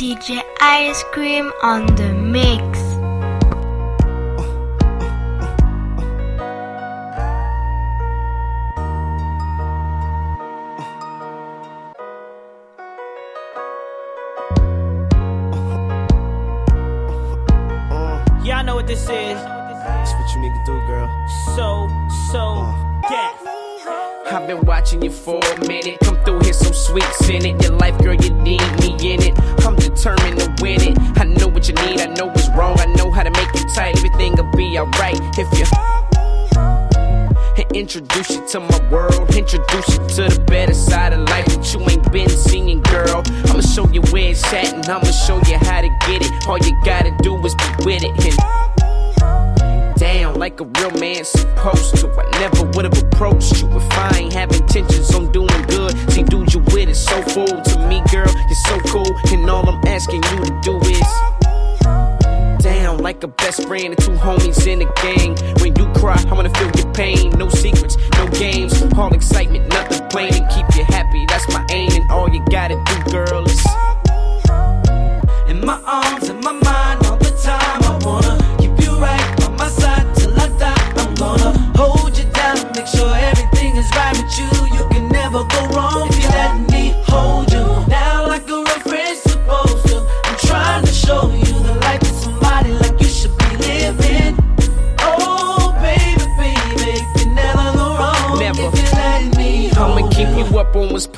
DJ Ice Cream on the mix. Y'all know what this is. That's what you need to do, girl. So, so, uh. death. I've been watching you for a minute. Come through here so sweet, in it. Introduce you to my world. Introduce you to the better side of life that you ain't been seeing, girl. I'ma show you where it's at, and I'ma show you how to get it. All you gotta do is be with it. And down like a real man supposed to. I never would have approached you if I ain't have intentions on doing good. See, dude, you with it so full to me, girl. You're so cool, and all I'm asking you to do like a best friend and two homies in a gang. When you cry, I wanna feel your pain. No secrets, no games, all excitement, nothing plain. And keep you happy, that's my aim. And all you gotta do, girl, is In my arms, in my mind, all the time. I wanna keep you right by my side till I die. I'm gonna hold you down, make sure everything is right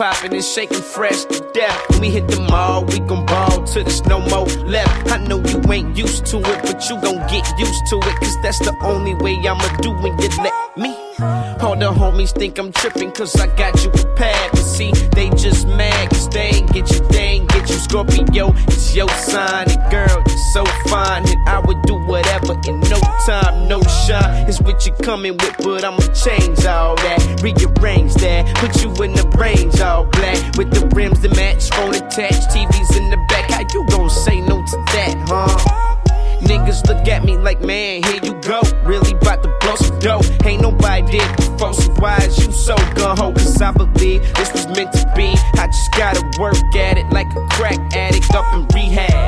up on what's poppin' and shaking fresh to death. When we hit the mall, we gon' ball till there's no more left. I know you ain't used to it, but you gon' get used to it. Cause that's the only way I'ma do when you let. All the homies think I'm trippin' cause I got you prepared. But see, they just mad cause they ain't get you, they ain't get you. Scorpio, it's your sign. And girl, you're so fine. that I would do whatever in no time, no shine. It's what you're coming with, but I'ma change all that. Rearrange that, put you in the range all black. With the rims that match, phone attached, TVs in the back. How you gon' say no to that, huh? Niggas look at me like, man, here you go. Really bout to blow some dough. Ain't nobody did gun? Cause I believe this was meant to be. I just gotta work at it like a crack addict up in rehab.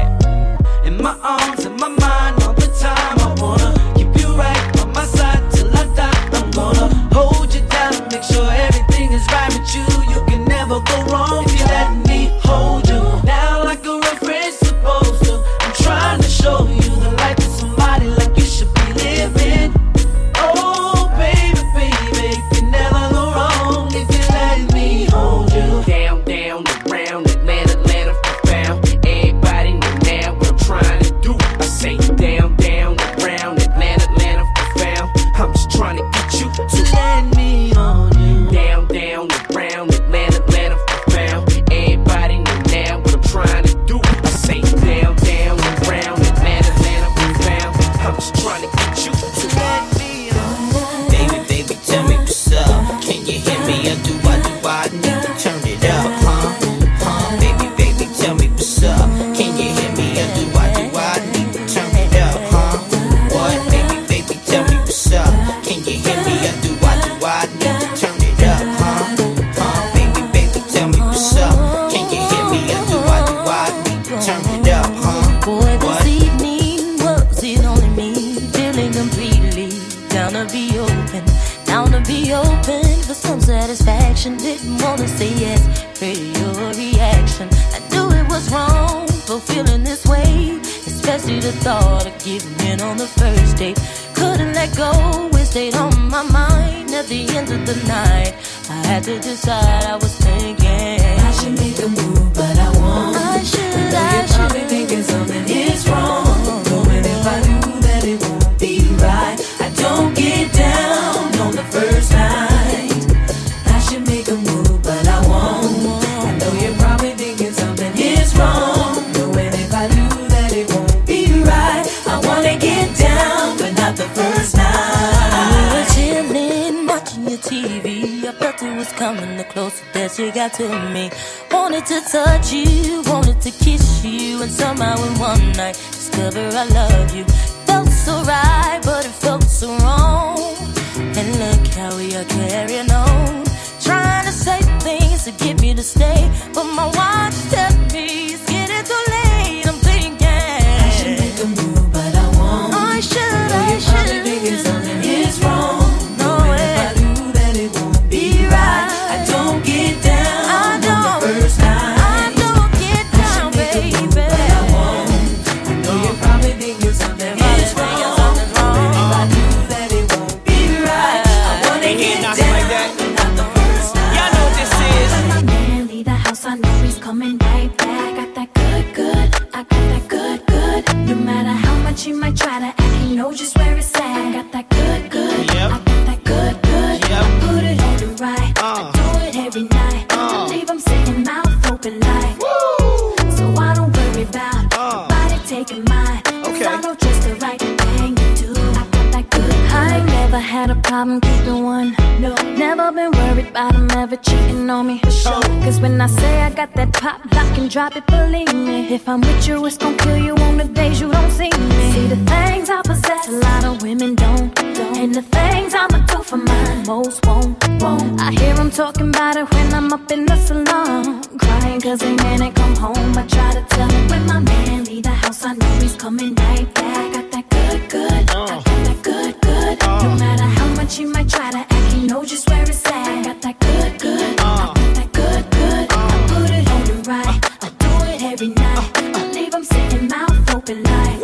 Was coming the closer that you got to me. Wanted to touch you, wanted to kiss you, and somehow in one night discover I love you. Felt so right, but it felt so wrong. And look how we are carrying on, trying to say things to get me to stay, but my watch tell me problem keeping one. No, never been worried about him ever cheating on me. For sure. Cause when I say I got that pop, lock and drop it, believe me. If I'm with you, it's gon' kill you on the days you don't see me. See the things I possess, a lot of women don't. And the things I'ma do for mine, most won't. won't. I hear them talking about it when I'm up in the salon. Crying cause they man ain't come home. I try to tell him when my man leave the house, I know he's coming right back. Got that good, good. I got that good, good. No uh. matter how much might try to act, you know just where it's at. I Got that good, good. I got that good, good. I put it on the right. I do it every night. I leave him sitting mouth open like.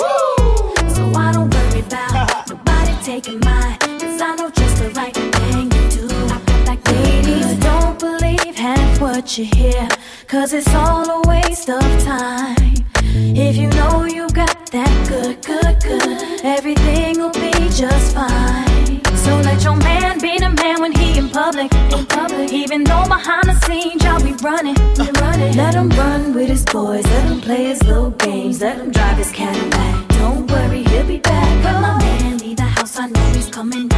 So I don't worry about nobody taking mine. Cause I know just the right thing to do. I got that good, ladies don't believe half what you hear. Cause it's all a waste of time. If you know you got that good, good, good, everything will be just fine. Even though behind the scenes y'all be running, we running. Let him run with his boys, let him play his little games, let him drive his Cadillac. Don't worry, he'll be back. When my man leave the house, I know he's coming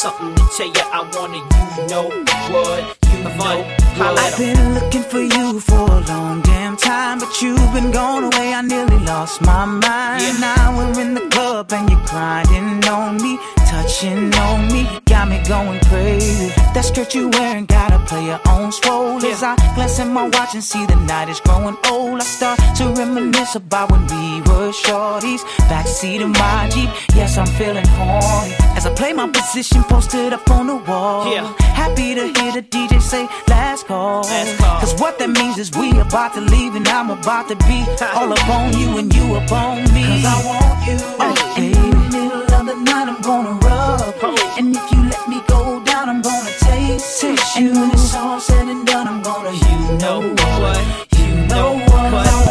something to tell you. I wanna you know what you know. I've been looking for you for a long damn time, but you've been gone away. I nearly lost my mind. Yeah. Now we're in the club and you're grinding on me, touching on me, me going crazy. That skirt you wearing gotta play player on swole. As I glance at my watch and see the night is growing old, I start to reminisce about when we were shorties. Backseat of my Jeep, yes I'm feeling horny. As I play my position posted up on the wall. Yeah. Happy to hear the DJ say last call. Last call. Cause what that means is we about to leave and I'm about to be all up on you and you up on me. Cause I want you. Oh, and in the middle of the night I'm gonna rub. And if taste. And when it's all said and done, I'm gonna you know what. You know what.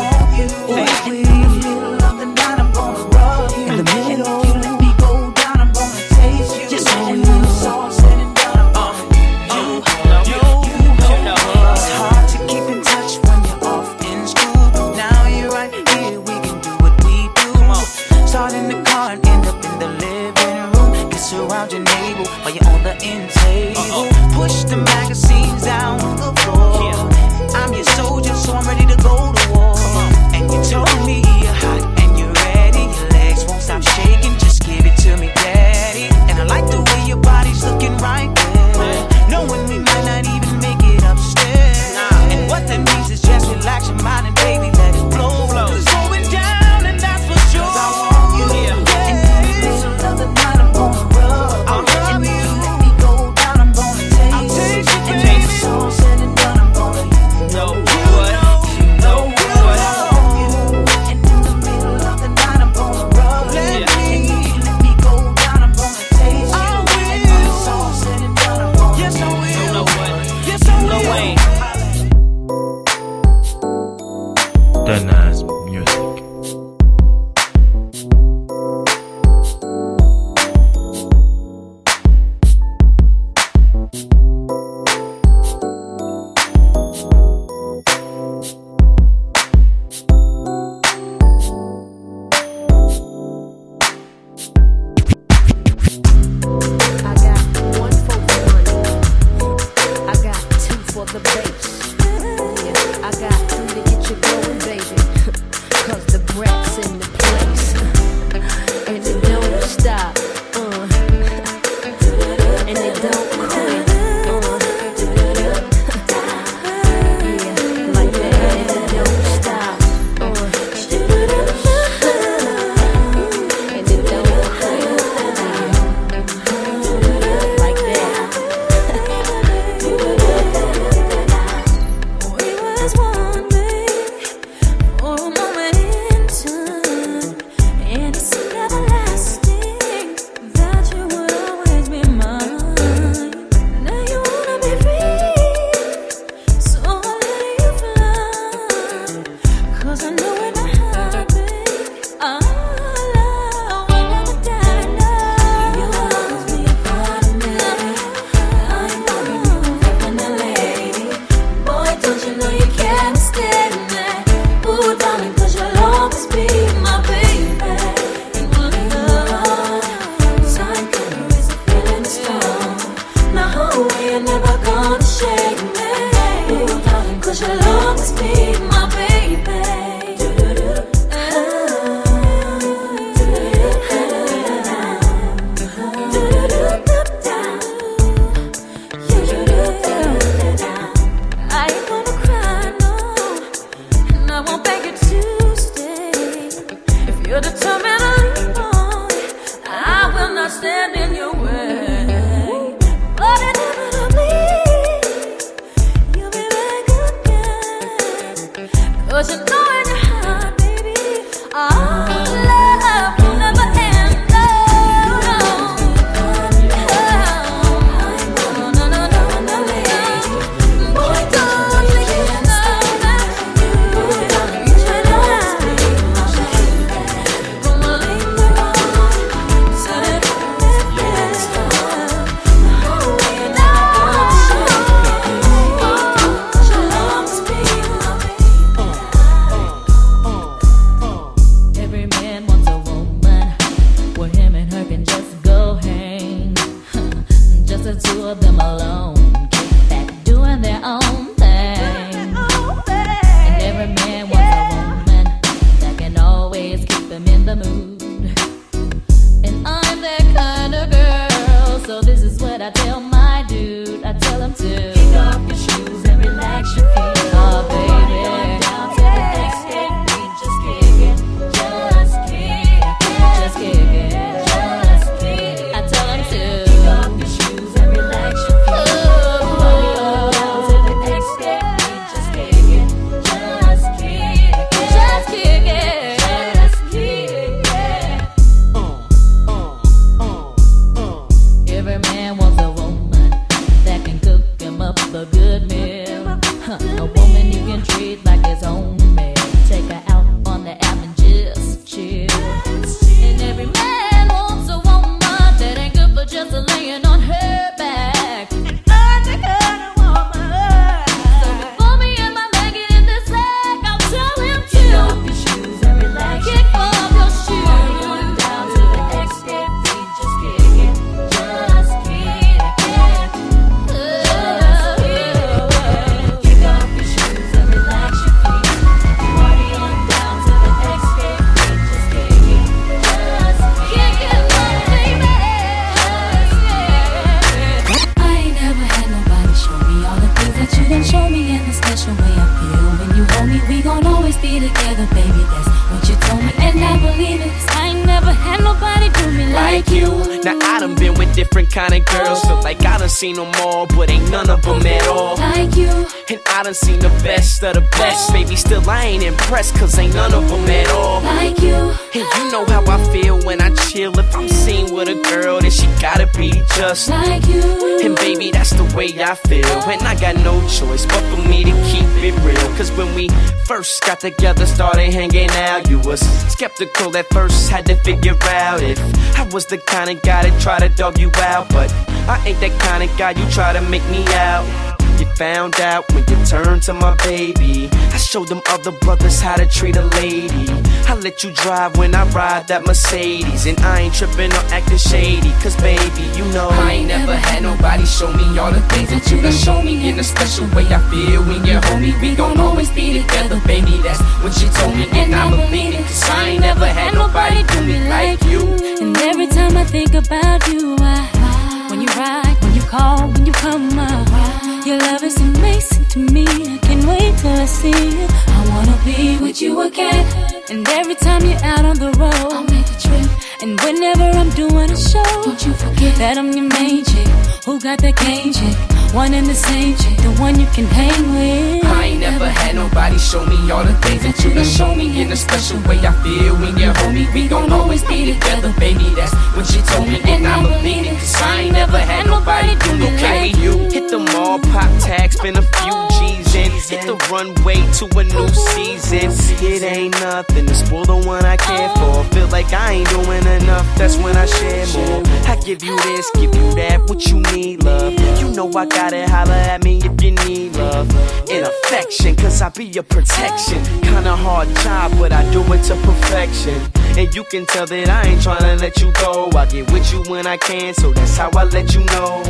I ain't impressed, cause ain't none of them at all. like you, And you know how I feel when I chill. If I'm seen with a girl, then she gotta be just. like you. And baby, that's the way I feel. And I got no choice but for me to keep it real. Cause when we first got together, started hanging out, you was skeptical at first, had to figure out if I was the kind of guy that try to dog you out. But I ain't that kind of guy you try to make me out. You found out when you turned to my baby. I showed them other brothers how to treat a lady. I let you drive when I ride that Mercedes. And I ain't tripping or acting shady. Cause baby, you know I ain't never had nobody show me all the things that you done show me. In a special way I feel when you're home. We gon' always be together, baby. That's what she told me. And I believe it. Cause I ain't never had nobody do me like you. And every time I think about you, I, when you ride, when you call, when you come up, your love is amazing to me. I can't wait till I see you. I wanna be with you again. And every time you're out on the road, I'll make a trip. And whenever I'm doing a show, don't you forget that I'm your main chick. Who got that game chick? One and the same chick, the one you can hang with. I ain't never had nobody show me all the things that you done show me in a special way. I feel when you're home. We gon' always be together, baby. That's what she told me, and I believe it. Cause I ain't never had nobody do me like you. Hit the mall, pop tags, spend a few G's in. Hit the runway to a new season. It ain't nothing to spoil the one I care for. Feel like I ain't doing enough, that's when I share more. I give you this, give you that, what you need, love. You know I got it, holla at me if you need love. And affection, cause I be your protection. Kinda hard job, but I do it to perfection. And you can tell that I ain't tryna let you go. I get with you when I can, so that's how I let you know.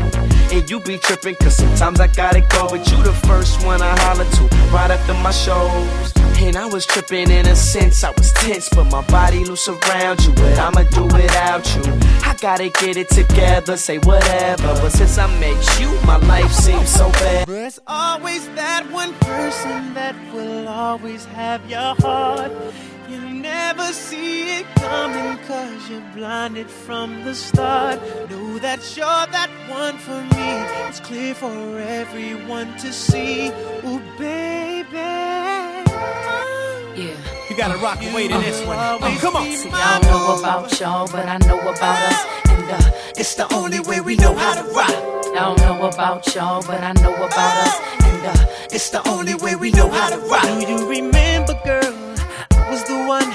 And you be tripping, cause sometimes I gotta go. But you the first one I holler to right after my shows. And I was tripping in a sense, I was tense, but my body loose around you. But I'ma do without you. I gotta get it together, say whatever. But since I met you, my life seems so bad. There's always that one person that will always have your heart. You never see it coming cause you're blinded from the start. Know that you're that one for me. It's clear for everyone to see. Ooh, baby. Yeah. You gotta rock away to this one. Oh, come on. See, I don't know about y'all, but I know about us. And uh, It's the only way we know how to rock. I don't know about y'all, but I know about us. And uh, It's the only way we know how to rock. Do you remember, girl? I was the one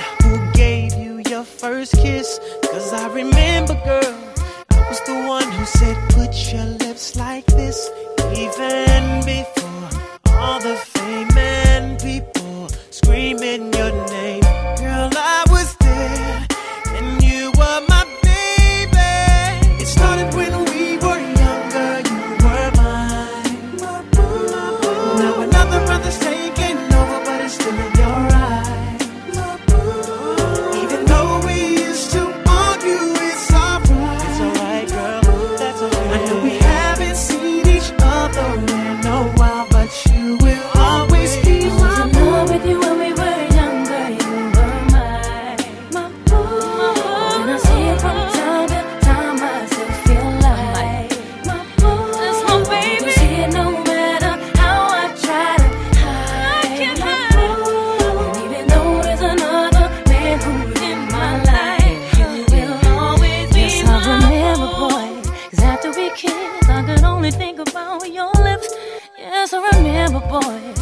first kiss. Cause I remember, girl. I was the one who said, put your lips like this. Even before all the fame and people screaming your name. boy.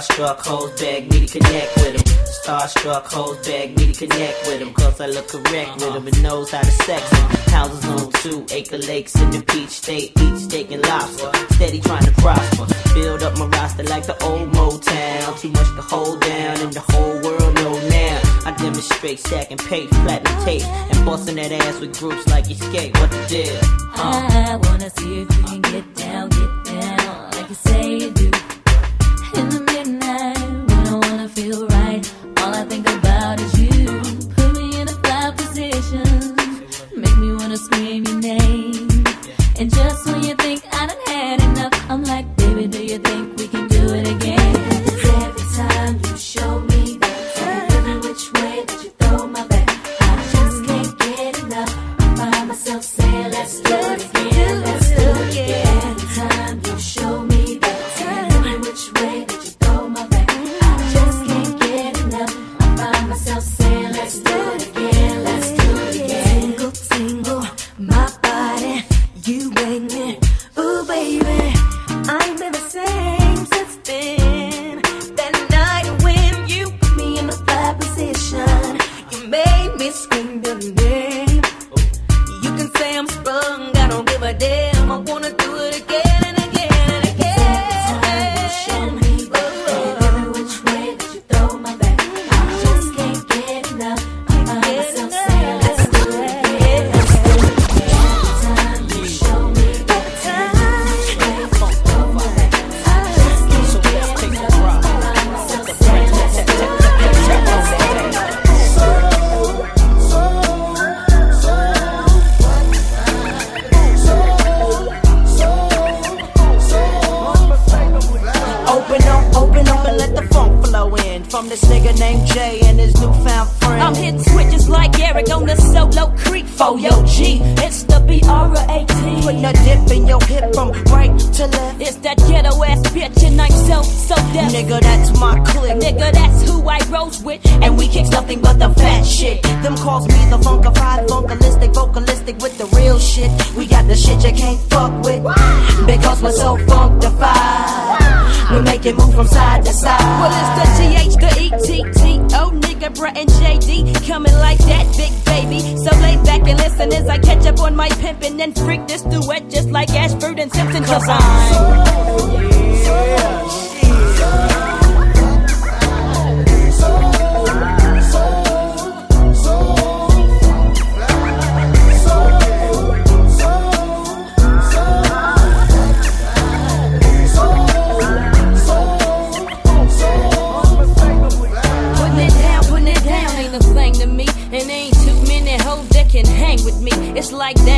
Starstruck hoes beg me to connect with them. Starstruck hoes beg me to connect with them, cause I look correct with them and knows how to sex them. Houses on two acre lakes in the peach state, eat steak and lobster. Steady trying to prosper. Build up my roster like the old Motown. Too much to hold down, and the whole world know now. I demonstrate stacking paper, platinum tape, and busting that ass with groups like Xscape. What the deal? Uh. I wanna see if you can get down, get down, like you say you do. Feel right, all I think about is you. Put me in a fly position, make me wanna scream your name. And just when you think I done had enough, I'm like,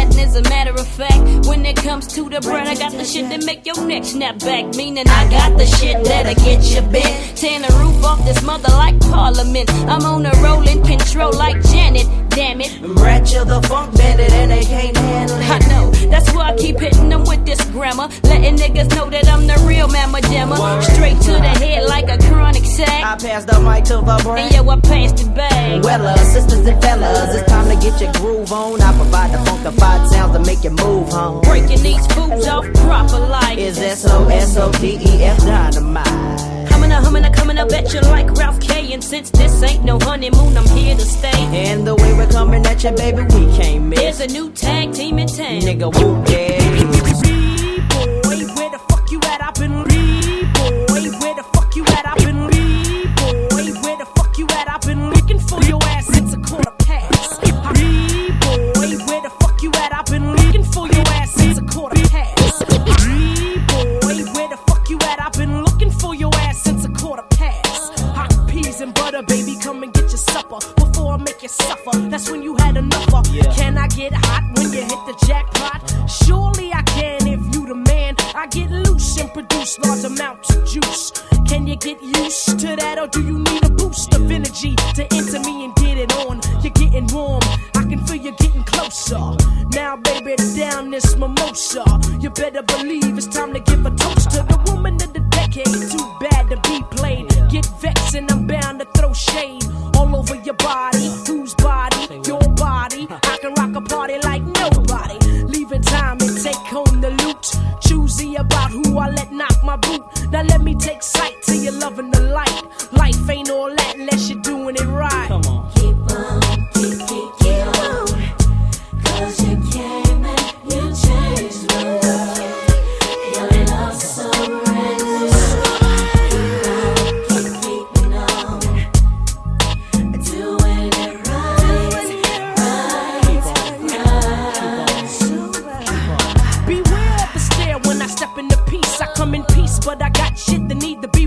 And as a matter of fact, when it comes to the bread, I got the shit that make your neck snap back. Meaning I got the shit that'll get you bent. Tearing the roof off this mother like Parliament. I'm on a rolling control like Janet. Damn it. Rat, you're the funk bandit and they can't handle it. I know, that's why I keep hitting them with this grammar. Letting niggas know that I'm the real mamma jammer. Straight to the head like a chronic sack. I pass the mic to the brain. And yo, I passed it back. Well, uh, sisters and fellas, it's time to get your groove on. I provide the funkified sounds to make you move home. Breaking these fools off proper like Is S-O-S-O-D-E-F dynamite. Up, humming, coming up at you like Ralph K. And since this ain't no honeymoon, I'm here to stay. And the way we're coming at you, baby, we can't miss. There's a new tag team in town. Nigga, whoop, yeah.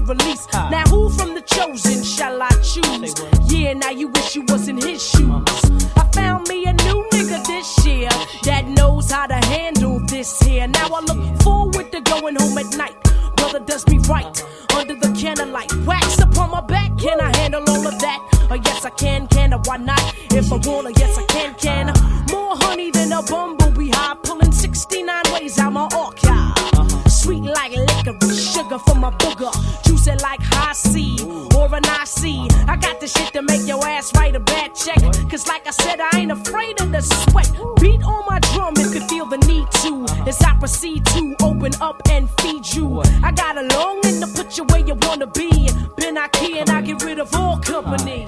That need to be released. Now who from the chosen shall I choose? Yeah, now you wish you was in his shoes. I found me a new nigga this year that knows how to handle this here. Now I look forward to going home at night. Brother does me right the shit to make your ass write a bad check. Cause like I said, I ain't afraid of the sweat. Beat on my drum if you feel the need to. As I proceed to open up and feed you. I got a longing to put you where you wanna be. Been I key and I get rid of all company.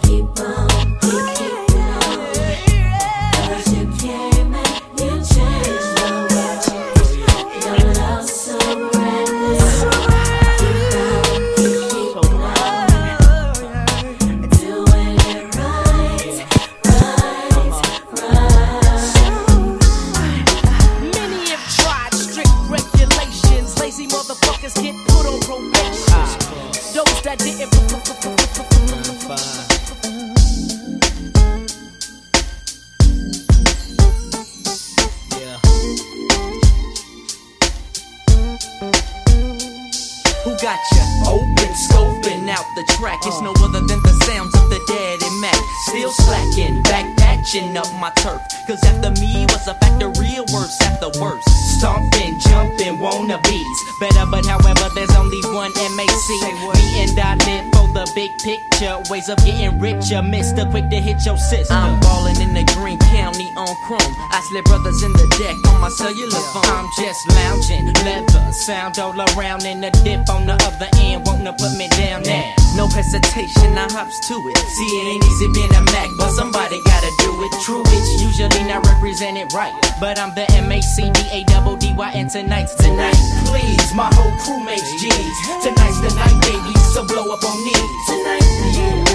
Picture. Ways of getting richer. Mister, quick to hit your sister. I'm ballin' in the Green County on Chrome. I slip brothers in the deck on my cellular phone. I'm just lounging, leather, sound all around in the dip on the other end. Wanna put me down now. No hesitation, I hops to it. See, it ain't easy being a Mac, but somebody gotta do it. True, it's usually not represented right. But I'm the M A C D A double D Y, and tonight's tonight. Please, my whole crew makes G's. Tonight's the night, baby, so blow up on me Tonight, yeah.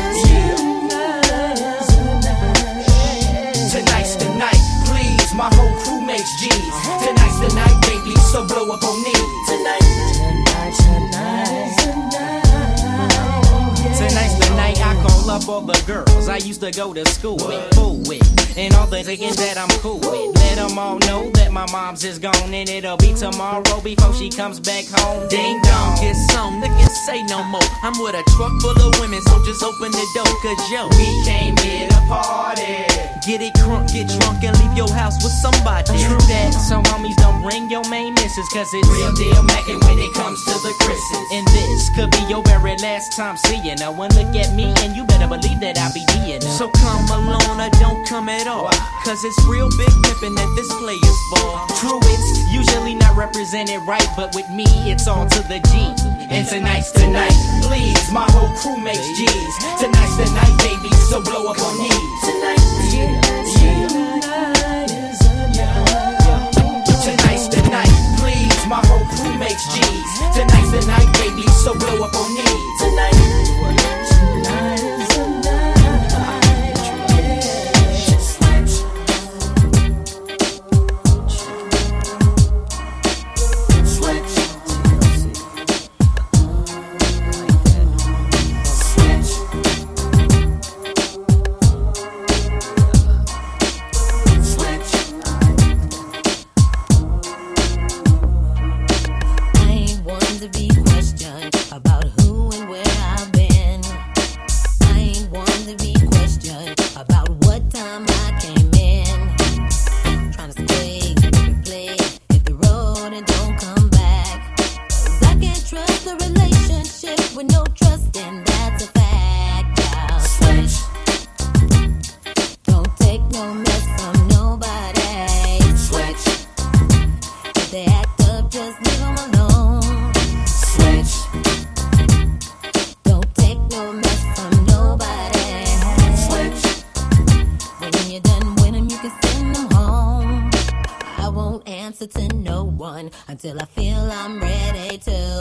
So blow up on knees. Night I call up all the girls I used to go to school with, fool with, and all the niggas that I'm cool with. Let them all know that my mom's is gone and it'll be tomorrow before she comes back home. Ding dong. Get some, niggas say no more. I'm with a truck full of women, so just open the door, cause yo, we came here to party. Get it crunk, get drunk, and leave your house with somebody. True that, so homies don't bring your main missus, cause it's real deal mackin' when it comes to the Chris's. And this could be your very last time seeing her. One look at me, and you better believe that I'll be her. So come alone or don't come at all. Cause it's real big pimpin' at this player's ball. True, it's usually not represented right, but with me, it's all to the G. And tonight's tonight, please, my whole crew makes G's. Tonight's the night, baby, so blow up on knees. Tonight, yeah, yeah. Tonight's the night, please, my whole crew makes G's. Tonight's the night, baby, so blow up on knees. Tonight. going until I feel I'm ready to.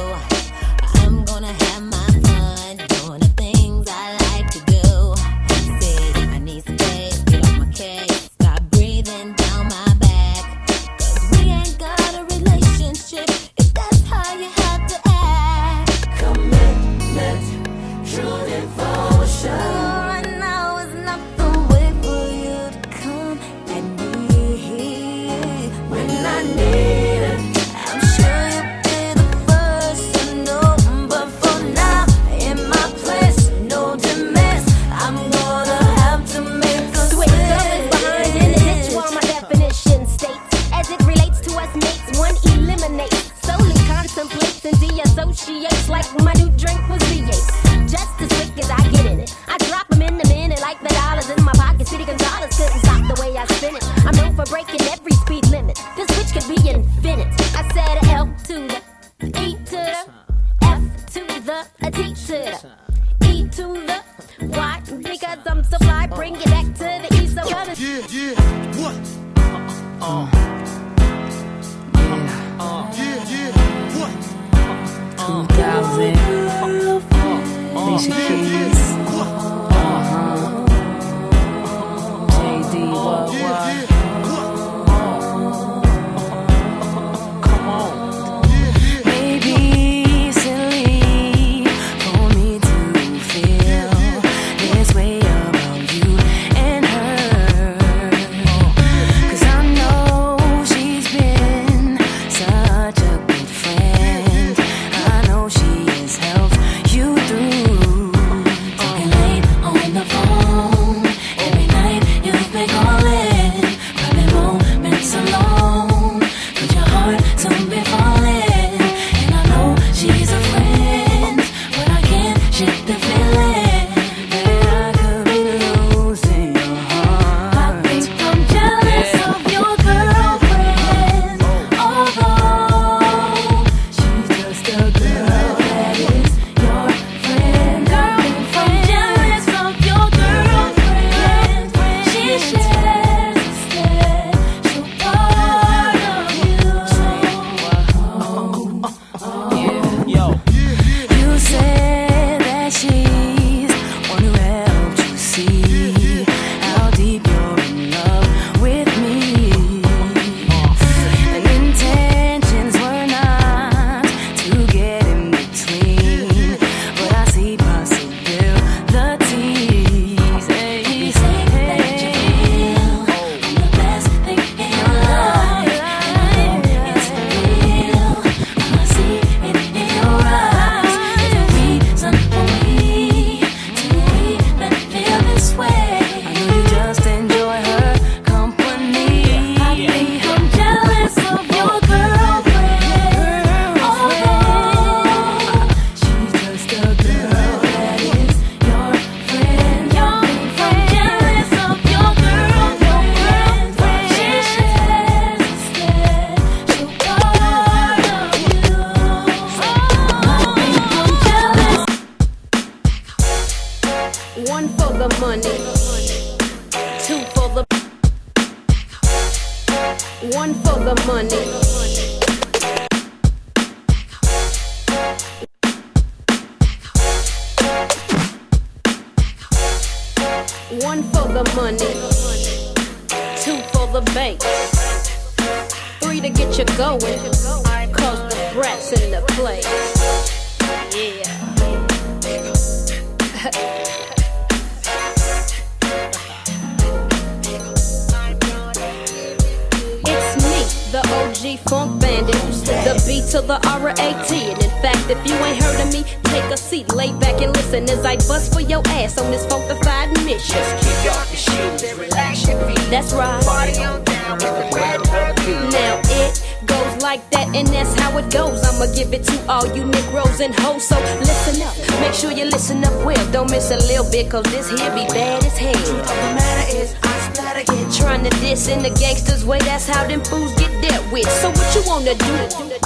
like that, and that's how it goes. I'ma give it to all you Negroes and hoes. So listen up, make sure you listen up well. Don't miss a little bit, cause this here be bad as hell. Truth of the matter is, I start again. Trying to diss in the gangster's way, that's how them fools get dealt with. So what you wanna do?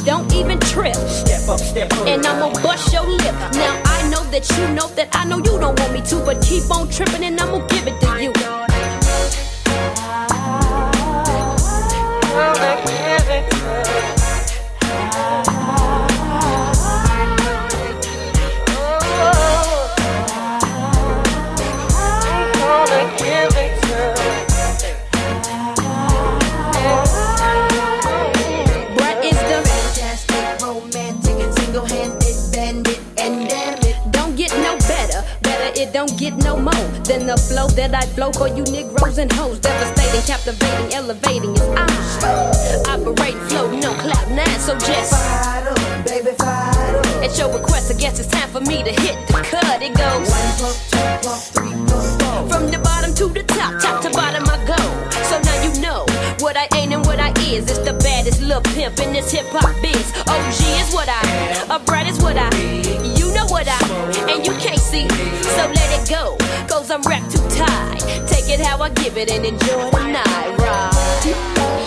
Don't even trip. Step up, step up. And I'ma bust your lip. Now I know that you know that I know you don't want me to, but keep on tripping and I'ma give it to you. I give it to you. Than the flow that I flow for you Negroes and hoes. Devastating, captivating, elevating. It's show. Operate, floating on cloud nine, so just. fight up, baby, fire up. At your request, I guess it's time for me to hit the cut. It goes. From the bottom to the top, top to bottom I go. So now you know what I ain't and what I is. It's the baddest little pimp in this hip hop biz. OG is what I, a bright is what I. what I, and you can't see. me, So let it go, cause I'm wrapped too tight. Take it how I give it and enjoy the night ride.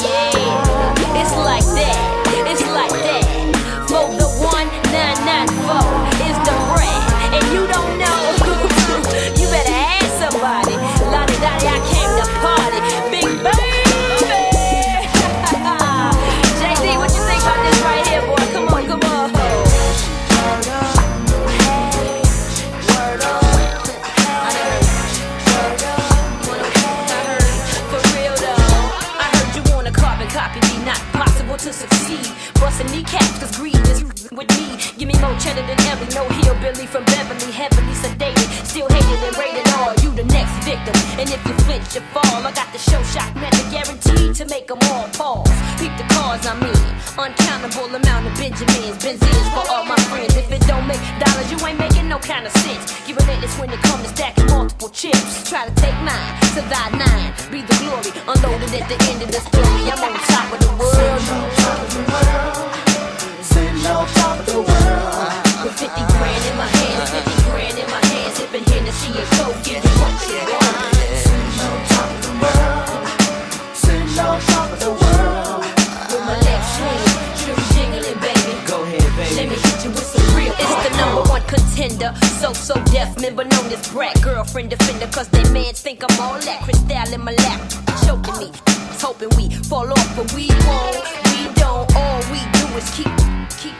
Yeah, it's like that, it's like that. For the 1994 is the rat, and you don't know. Give me more cheddar than ever, no hillbilly from Beverly, heavily sedated. Still hated and rated all, you the next victim. And if you flinch, you fall. I got the show shock method guaranteed to make them all pause. Peep the cars I'm in, uncountable amount of Benjamins, Benzes for all my friends. If it don't make dollars, you ain't making no kind of sense. You relentless when it comes to stacking multiple chips. Try to take mine, survive nine, be the glory. Unloaded at the end of the story. I'm on top of the world. On top of the world. So, So Def member known as brat. Girlfriend defender, cause they mans think I'm all that. Cristal in my lap, choking me. Hoping we fall off, but we won't. We don't. All we do is keep, keep.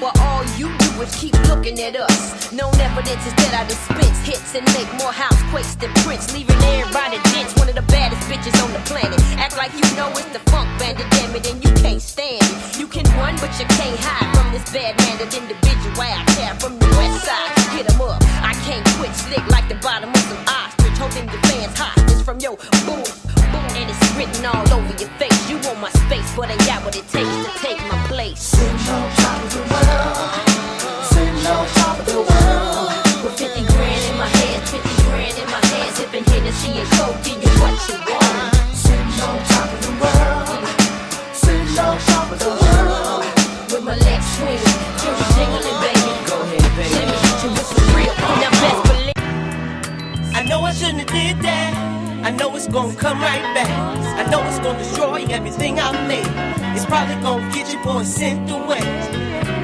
Well, all you is keep looking at us. Known evidence is that I dispense hits and make more housequakes than Prince, leaving everybody dense. One of the baddest bitches on the planet. Act like you know it's the funk bandit, damn it, and you can't stand it. You can run, but you can't hide from this bad mannered individual I tear from the west side. Hit 'em up. I can't quit slick like the bottom of some ostrich, holding your fans hostage from your boom, boom, and it's written all over your face. You want my space, but ain't got what it takes to take my place. On top of the world. On top of the world. With 50 grand in my hands, 50 grand in my hands, sipping Hennessy and Coke, give you what you want. Sitting on top of the world. Sitting on top of the world. With my legs swinging, just jiggling, baby. Go ahead, baby. Let me hit you with some real. Now best believe. I know I shouldn't have did that. I know it's gonna come right back. I know it's gonna destroy everything I made. It's probably gonna get boy sent away.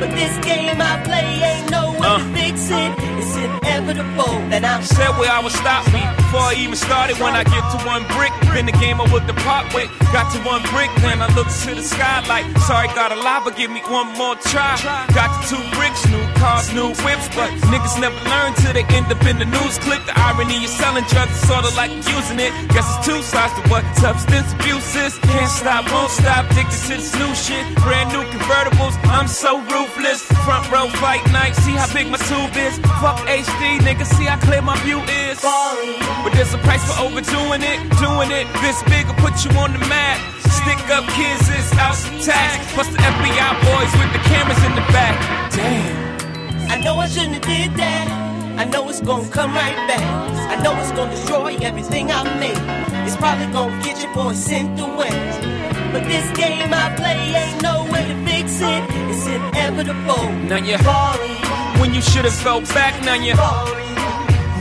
But this game I play ain't no way to uh. fix it. It's inevitable that I'm Said where I would stop me before I even started. When I get to one brick, then the game I would depart with. Got to one brick, then I look to the sky like, sorry, got a lie, but give me one more try. Got to two bricks, new cars, new whips, but niggas never learn till they end up in the news clip. The irony is selling drugs, is sorta like using it. Guess it's two sides to what substance abuse is. Can't stop, won't stop, addicted to this new shit. Brand new convertibles, I'm so ruthless. Front row fight night, see how big my tube is. Fuck HD, nigga, see how clear my view is. But there's a price for overdoing it, doing it. This big will put you on the map. Stick up kids is out tax. Plus the FBI boys with the cameras in the back. Damn. I know I shouldn't have did that. I know it's gonna come right back. I know it's gonna destroy everything I made. It's probably gonna get your boy sent away. But this game I play ain't no way to fix it. It's inevitable. Now you when you should have fell back, now you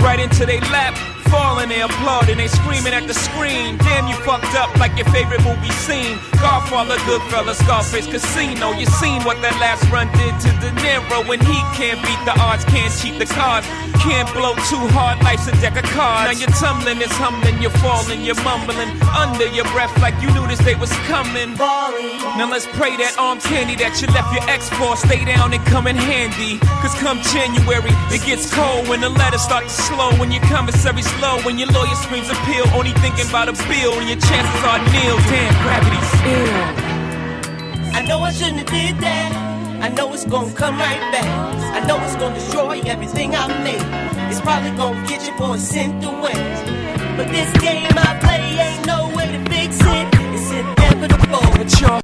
right into their lap. Falling, they applauding, they screaming at the screen. Damn, you fucked up like your favorite movie scene. Godfather, Goodfellas, Scarface, Casino. You seen what that last run did to De Niro. When he can't beat the odds, can't cheat the cards. Can't blow too hard, life's a deck of cards. Now you're tumbling, it's humbling, you're falling, you're mumbling under your breath like you knew this day was coming. Now let's pray that arm candy that you left your ex for stay down and come in handy. Cause come January, it gets cold when the letters start to slow. When your commissary's low, when your lawyer screams appeal, only thinking about a bill, and your chances are nil. Damn, gravity's ill. I know I shouldn't have did that. I know it's gonna come right back. I know it's gonna destroy everything I made. It's probably gonna get you for a cent to win. But this game I play ain't no way to fix it. It's inevitable. But you're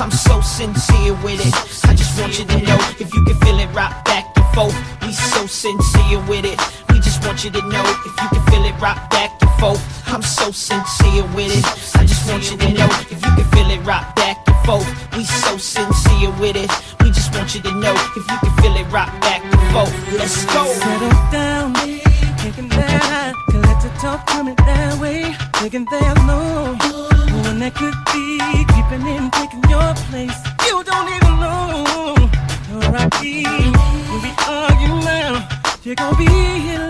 I'm so sincere with it. I just want you to know if you can feel it right back forth. We so sincere with it. We just want you to know if you can feel it rock back and forth. I'm so sincere with it. I just want you to know if you can feel it rock back and forth. We so sincere with it. We just want you to know if you can feel it rock back and forth. Let's go. Settle down, thinking that can let the talk coming that way. Thinking there's no one that could be creeping in, taking your place. You don't even know where I when we argue now. You're gonna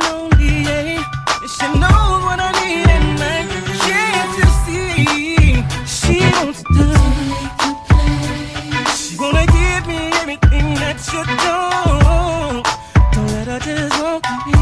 lonely, yeah. And she knows what I need at night. Can't you see? She wants to. She wanna give me everything that you don't. Don't let her just walk in.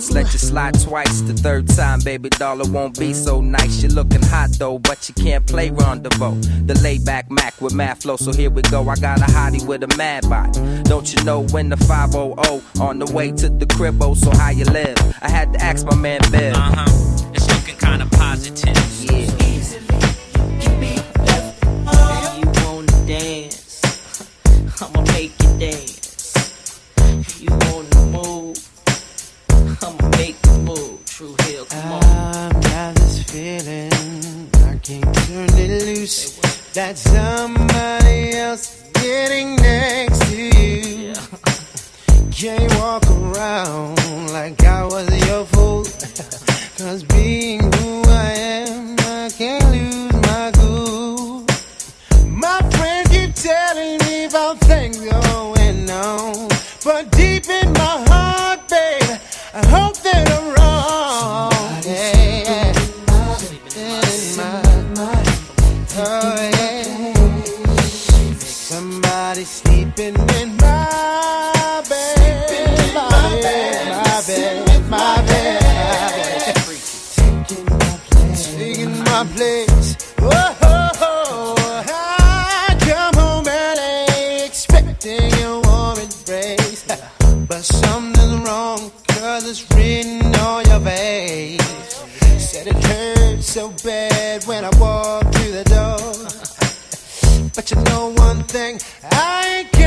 Once, let you slide twice. The third time, baby doll, it won't be so nice. You're looking hot though, but you can't play rendezvous. The laid back Mac with mad flow, so here we go. I got a hottie with a mad body. Don't you know when the 500 on the way to the cribbo, so how you live? I had to ask my man Bill. Uh huh. It's looking kinda positive. Yeah. You wanna dance? I'ma make you dance. I've got this feeling I can't turn it loose. That somebody else getting next to you. Can't walk around like I was your fool. Cause being who I am, I can't lose my cool. My friends keep telling me about things going on. But you know one thing, I ain't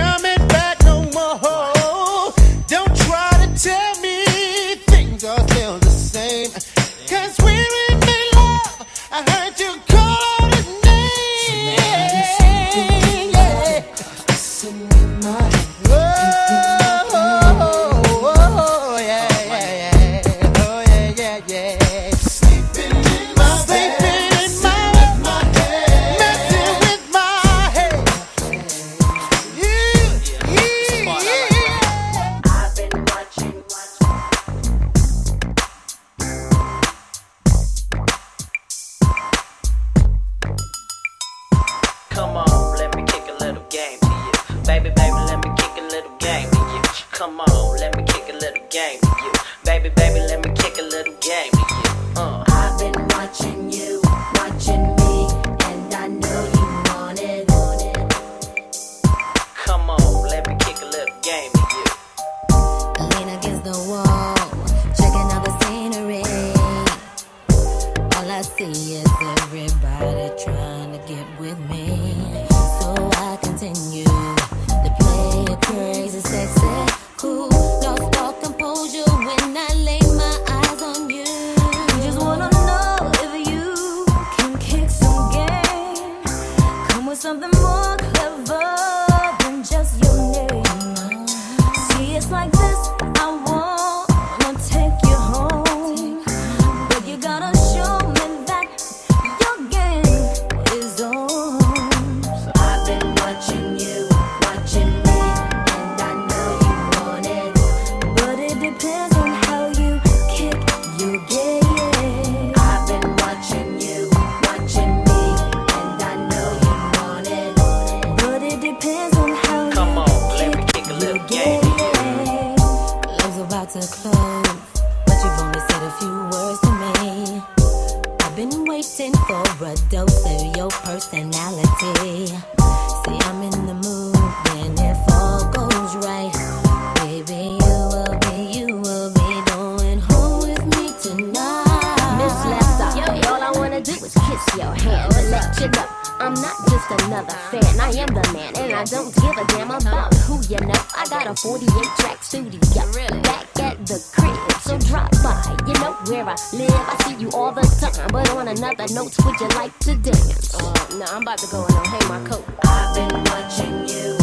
like to dance. Uh, now I'm about to go and I'll hang my coat. I've been watching you.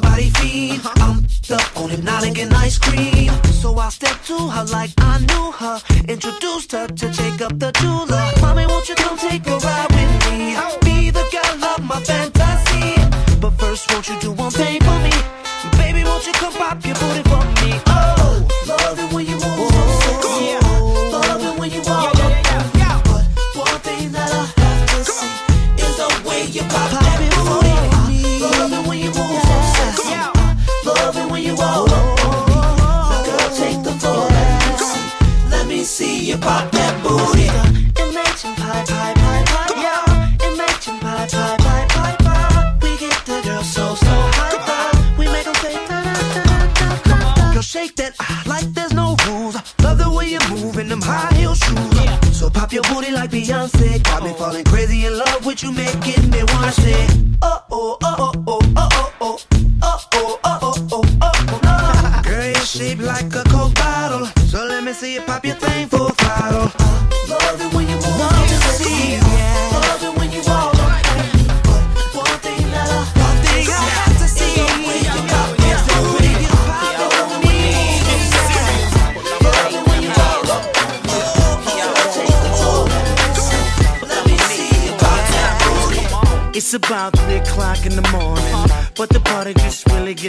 my body feeds. I'm up on like an ice cream. So I stepped to her like I knew her. Introduced her to Jacob the jeweler.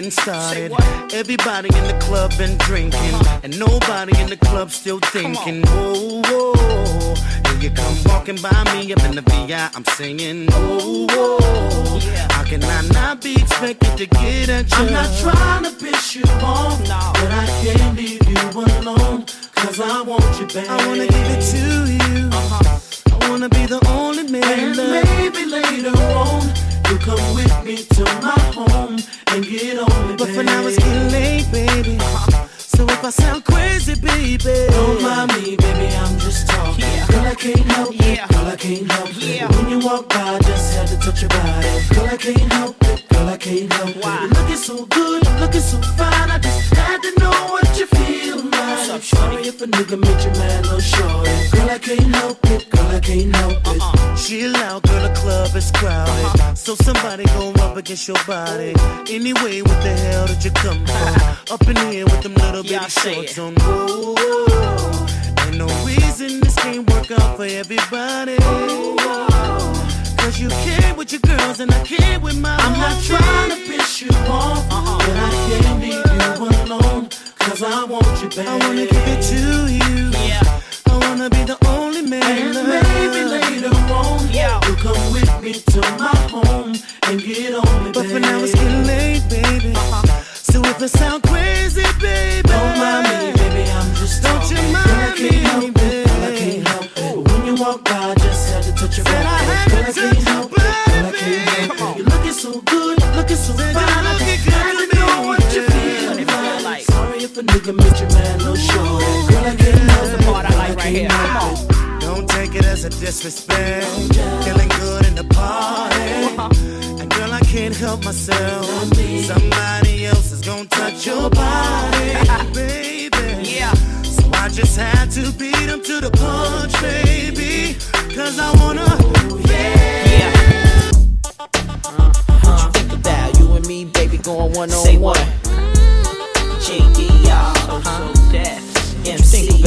Getting started. Everybody in the club been drinking, and nobody in the club still thinking, whoa, whoa. Here you come walking by me up in the VI, I'm singing, whoa, whoa. How can I not be expected to get at you? I'm not trying to piss you off, but I can't leave you alone. Cause I want you back. I wanna give it to you. Uh-huh. I wanna be the only man. And maybe later on, you come with me to my home and get on me, But for now it's getting late, baby. So if I sound crazy, baby, Don't mind me, baby, I'm just talking. Girl, I can't help it. Girl, I can't help it. When you walk by, just had to touch your body. Girl, I can't help it. Girl, I can't help it. You're looking so good, looking so fine. I just had to know what you feel like. Sorry if a nigga made you mad, little shorty. Girl, I can't help it. Girl, I can't help it. Uh-uh. Chill out, girl, the club is crowded. Uh-huh. So somebody go rub against your body. Anyway, what the hell did you come for? Up in here with them little bitty shorts on. Whoa, whoa. Ain't no reason this can't work out for everybody. Cause you came with your girls and I came with my I'm not trying to piss you off, uh-uh. but I can't leave you alone. Cause I want you back. I wanna give it to you. Yeah. I wanna be the only man. And maybe later on, you come with me to my home and get on me, But baby. for now it's getting late, baby. Uh-huh. So if it sound crazy, baby, Sorry if a nigga made you mad, no short. Girl, I can't help it. Girl, I can't help it. Don't take it as a disrespect. Feeling good in the party. Uh-huh. And girl, I can't help myself. Somebody else is gonna touch your body, baby. Yeah. So I just had to beat him to the punch, baby. Cause I wanna, yeah. Uh-huh. What you think about you and me, baby, going one on one? Y'all. Uh-huh. MC,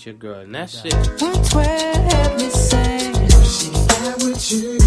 to hit your girl, and that's it. That's where say she got with you.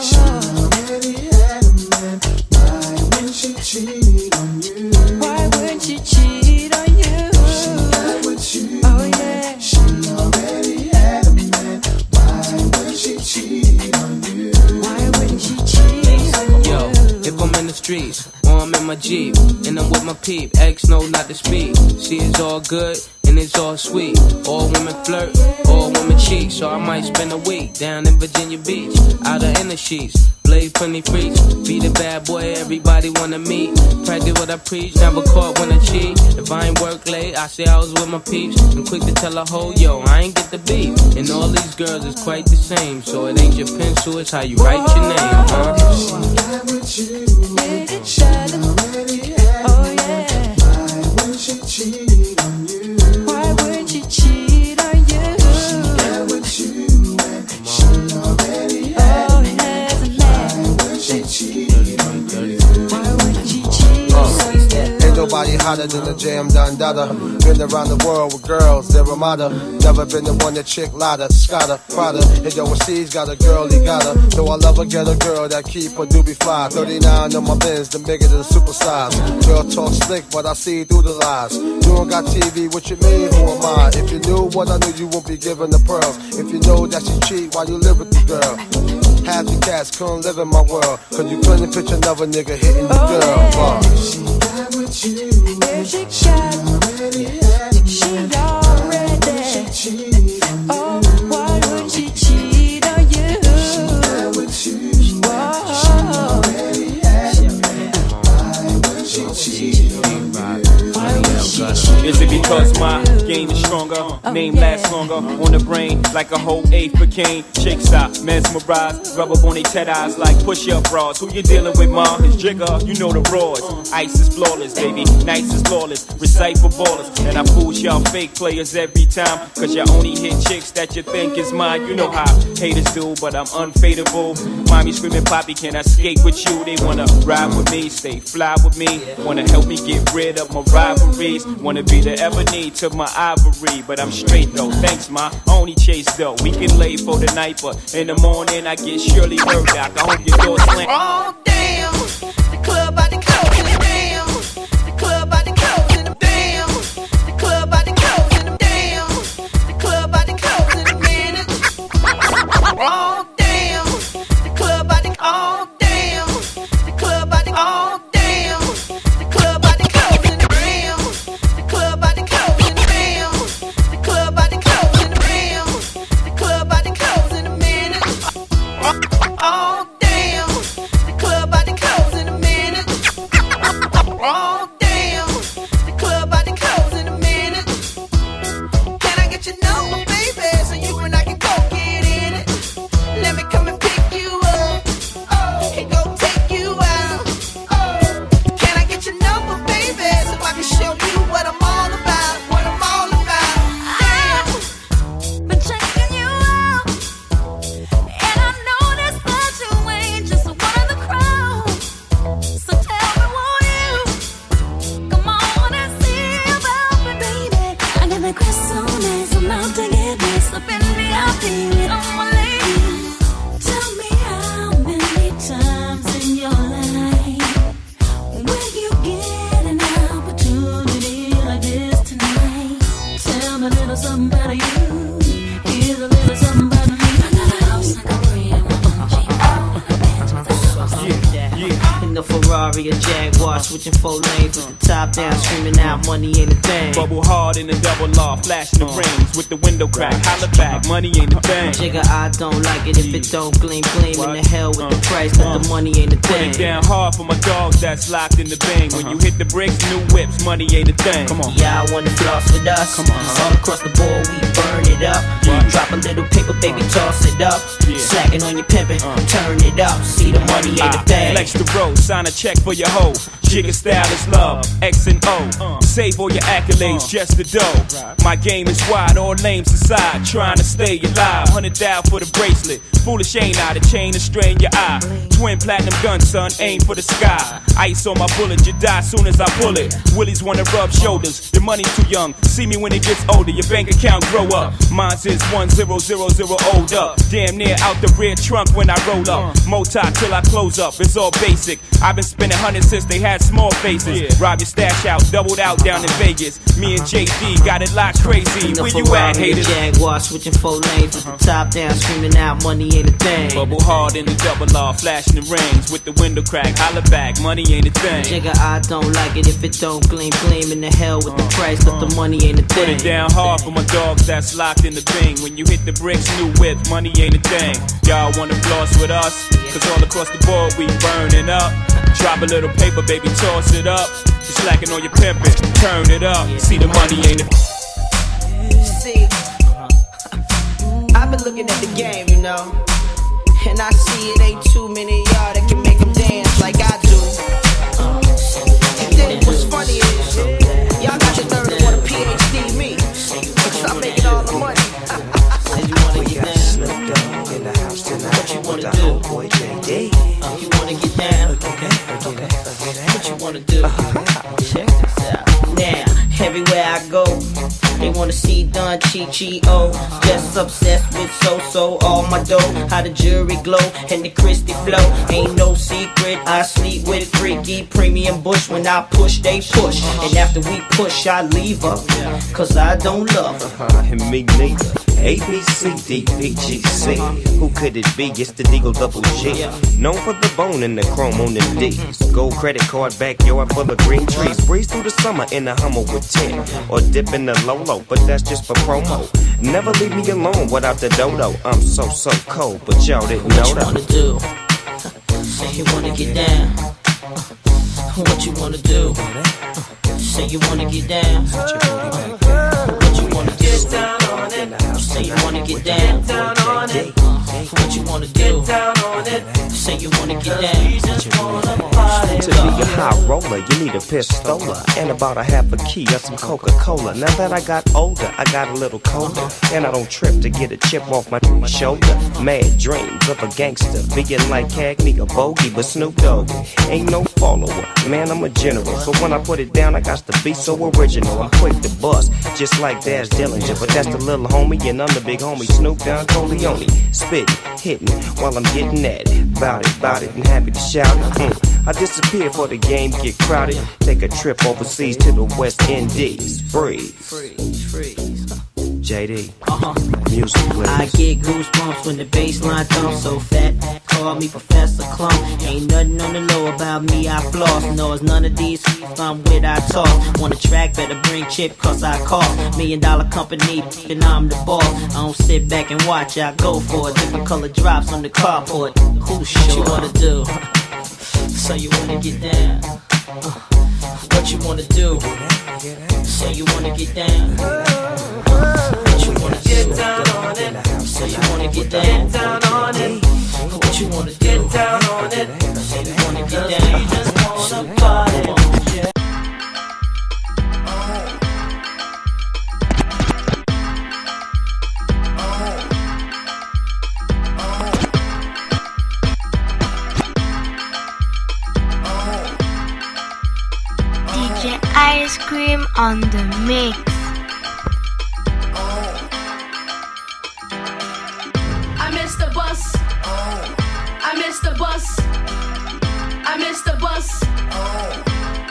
She oh. already had a man. Why would she cheat on you? Why would she cheat on you? She got with you. Oh yeah. She already had a man. Why would she cheat on you? Why would she cheat on you? Yo, if I'm in the streets or I'm in my Jeep, and I'm with my peep. X no, not the speed. See, it's all good it's all sweet. All women flirt, all women cheat. So I might spend a week down in Virginia Beach, out of inner sheets. Blade plenty freaks, be the bad boy everybody wanna meet. Practice what I preach, never caught when I cheat. If I ain't work late, I say I was with my peeps. I'm quick to tell a hoe, yo, I ain't get the beat. And all these girls is quite the same. So it ain't your pencil, it's how you write your name, huh? Ain't hotter than the jam Don Dada. Been around the world with girls, they're a mother. Never been the one that chick lotta, scotta, Prada. And yo, overseas got a girl, he got her. Though I love her, get a girl that keep her doobie fly. 39 on my Benz, the bigger than super size. Girl talk slick, but I see through the lies. You don't got TV, what you mean, who am I? If you knew what I knew, you won't be giving the pearls. If you know that she cheat while you live with the girl. Half the cats couldn't live in my world. Cause you couldn't picture another nigga hitting the girl. Uh. If she got Is it because my game is stronger? Oh, Name lasts longer on the brain like a whole eighth for cane. Chicks stop, mesmerized, rub up on they ted eyes like push up bras. Who you dealing with, ma? It's Jigga, you know the roars. Ice is flawless, baby. Nice is flawless. Recite for ballers. And I fool y'all fake players every time. Cause you only hit chicks that you think is mine. You know how haters do, but I'm unfadable. Mommy screaming, Poppy, can I skate with you? They wanna ride with me, stay fly with me. Wanna help me get rid of my rivalries. Wanna be the ebony to my ivory. But I'm straight though, thanks, ma. Only chase though. We can lay for the night, but in the morning I get Shirley Murdock. I hope your door slam. Oh damn, the club about to close money ain't a thing. Jigga, I don't like it if it don't gleam, gleam in the hell with the uh-huh. price, but the uh-huh. money ain't a Put thing. it down hard for my dogs that's locked in the bang. When uh-huh. you hit the bricks, new whips, money ain't a thing. Come on. Y'all wanna floss with us? Come on. All across the board, we burn it up. Drop a little paper, baby, toss it up. Slacking on your pimpin', uh. turn it up. See the money ain't a ah, thing. flex the road, sign a check for your hoe. Jigga style is love, X and O. Uh. Save all your accolades, uh. just the dough. My game is wide, all names aside. Trying to stay alive, hundred down for the bracelet. Foolish ain't I, the chain to strain your eye. Twin platinum gun, son, aim for the sky. Ice on my bullet, you die soon as I pull it. Willies wanna rub shoulders, your money's too young. See me when it gets older, your bank account grow up. Mine's is one zero zero zero old up. Damn near out the rear trunk when I roll up. Uh. Moti till I close up, it's all basic. I've been spending hundreds since they had small faces. Rob your stash out, doubled out down in Vegas. Me and JD got it locked crazy. Where you at, haters? Jaguar switching four lanes with the top down, screaming out money ain't a thing. Bubble hard in the double R, flashing the rings with the window crack. Holla back, money ain't a thing. Jigga, I don't like it if it don't gleam, gleam in the hell with the price, but the uh-huh. money ain't a thing. Put it down hard for my dogs that's locked in the bing. When you hit the bricks, new whip, money ain't a thing. Y'all wanna floss with us? Cause all across the board we burning up. Drop a little paper, baby, toss it up. You slacking on your pimpin', turn it up. See the money ain't it? See, I've been looking at the game, you know, and I see it ain't too many of y'all that can make them dance like I do. And then what's funny is, y'all got the nerve to want PhD me, because I'm making all the money. Said you wanna get down, what you wanna do? Wanna do? Check this out. Now, everywhere I go, they wanna see Don oh Just obsessed with so so all my dough. How the jewelry glow and the Cristal flow. Ain't no secret, I sleep with freaky premium bush. When I push, they push. And after we push, I leave her. Cause I don't love her. Uh, and me neither. A B C D P G C. Who could it be? It's the Deagle Double G. Known for the bone and the chrome on the D's. Gold credit card backyard full of green trees. Breeze through the summer in a Hummer with 10. Or dip in the Lolo, but that's just for promo. Never leave me alone without the dodo. I'm so, so cold, but y'all didn't know What you that. wanna do? Say you wanna get down. What you wanna do? Say you wanna get down. What you wanna do? Say you wanna get down. What you wanna do? Say you wanna get down. To be a high roller, you need a pistola and about a half a key of some Coca Cola. Now that I got older, I got a little colder, and I don't trip to get a chip off my shoulder. Mad dreams of a gangster, being like Cagney, a bogey, but Snoop Dogg ain't no follower. Man, I'm a general, so when I put it down, I got to be so original. I'm quick to bust, just like Daz Dillinger, but that's the little homie, and I'm the big homie, Snoop Don Corleone. Spitting, hitting, while I'm getting at it. Bout it, bout it, and happy to shout it. Mm. I disappear for the game get crowded. Take a trip overseas to the West Indies. Freeze. Freeze, freeze. JD. Uh-huh. Music, please. I get goosebumps when the bass line thumps so fat. Call me Professor Klump. Ain't nothing on the low about me, I floss. No, it's none of these I'm with, I talk. Want a track, better bring chip, cause I cost. Million dollar company, and I'm the boss. I don't sit back and watch, I go for it. Different color drops on the carport. Who sure you wanna do? So you wanna get down? What you wanna do? Say you wanna get down? What you wanna get down on it? Say you wanna get down? Get down on it. What you wanna do? Get down on it. Say you wanna get down? You just wanna party. Ice Cream on the mix. I missed the bus. I missed the bus.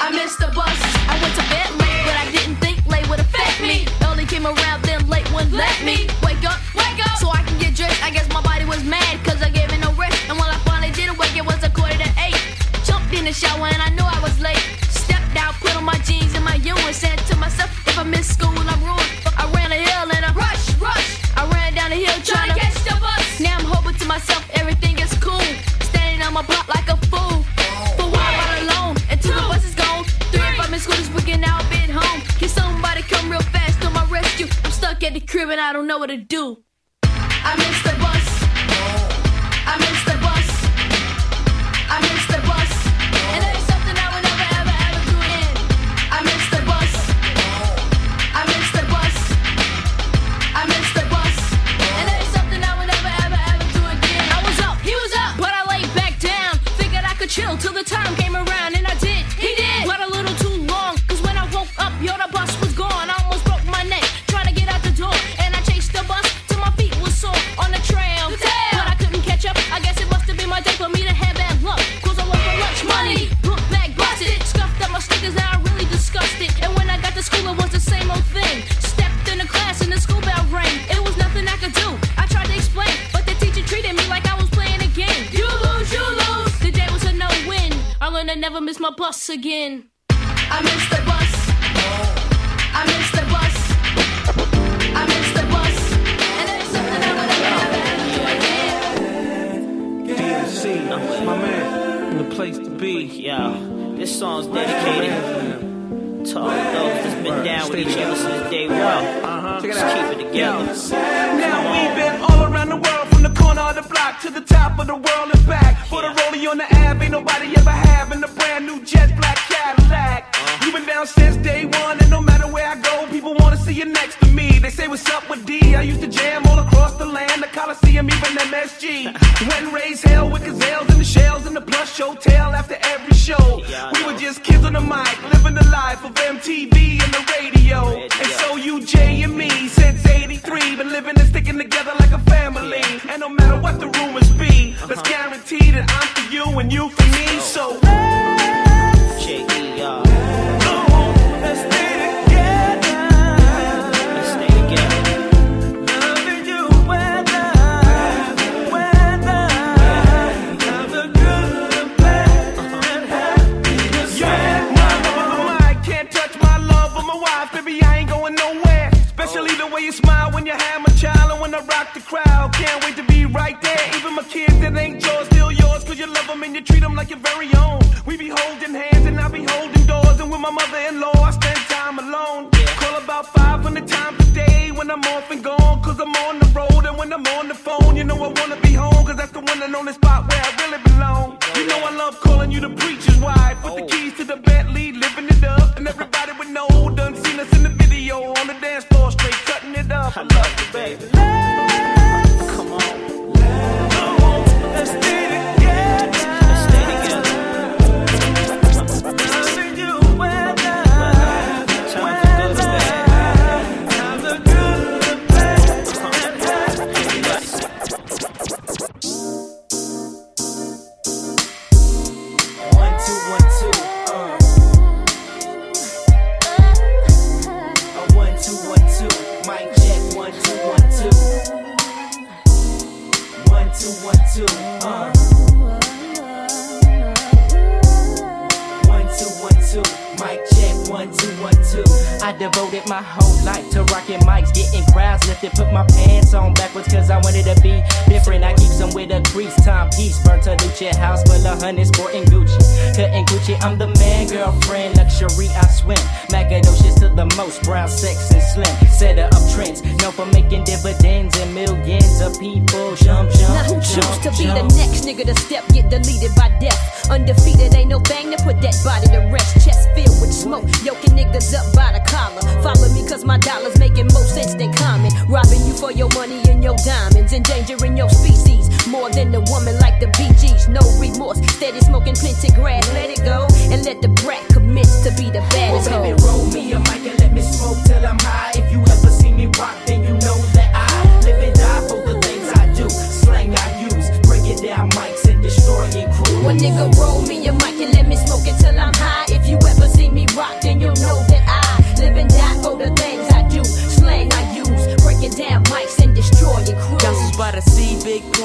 I missed the bus. I went to bed late, but I didn't think late would affect me. Only came around then late wouldn't let me wake up, wake up, so I can get dressed. I guess my body was mad cause I gave it no rest. And when I finally did wake, it was a quarter to eight. Jumped in the shower and I knew I was late. Stepped out, put on my jeans and my U and said to myself, if I miss school, I'm ruined. I ran a hill and I rush, rush. I ran down the hill trying to catch the bus. Now I'm hoping to myself,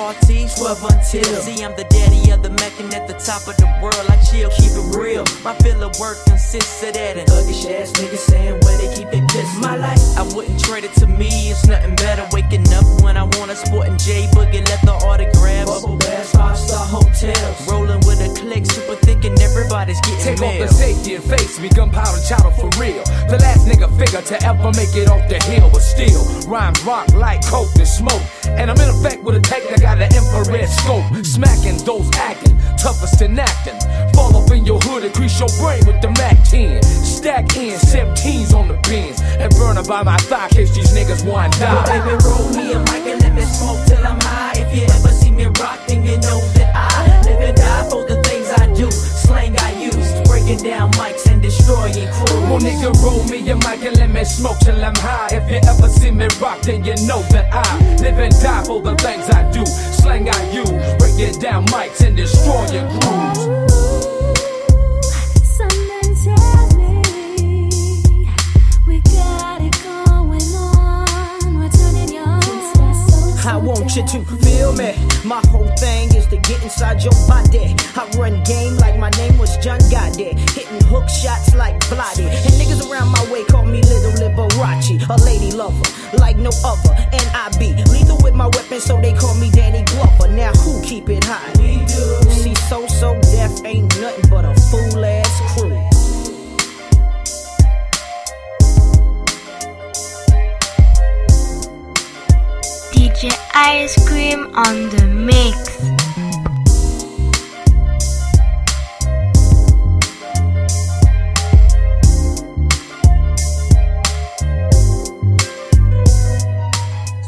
parties, 12 until. See, I'm the Looking at the top of the world like she'll keep it real. My feel of work consists of that and ugly ass niggas saying where they keep it piss. My life, I wouldn't trade it to me. It's nothing better waking up when I want a sport and J Boogie let the autographs. Bubble baths, five star hotels. Rolling with a click, super thick and everybody's getting Take mail. off the safety and face me, gunpowder chowder for real. The last nigga figure to ever make it off the hill, but still rhymes rock like coke and smoke. And I'm in effect with a tech that got an infrared scope, smacking those acting toughest in acting. Fall off in your hood, increase your brain with the MAC 10. Stack in, 17s on the bins, and burn by my thigh, case these niggas want to die. Well, baby, roll me a mic and let me smoke till I'm high. If you ever see me rock, then you know that I live and die for the things I do. Slang I use, breaking down mics and destroy it. Crew. Well, nigga, roll me a mic and let me smoke till I'm high. If you ever see me rock, then you know that I live and die for the things I do. Slang I use, break it down mics and destroy your grooves. I want you to feel me. My whole thing is to get inside your body. I run game like my name was John Gotti, Hitting hook shots like Blotty. And niggas around my way call me Little Liberace. A lady lover like no other. And I be lethal with my weapon, so they call me Danny Glover. Now who keep it hot? See, So So Def ain't nothing but a fool ass. DJ Ice Cream on the mix.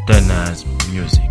Stana's music.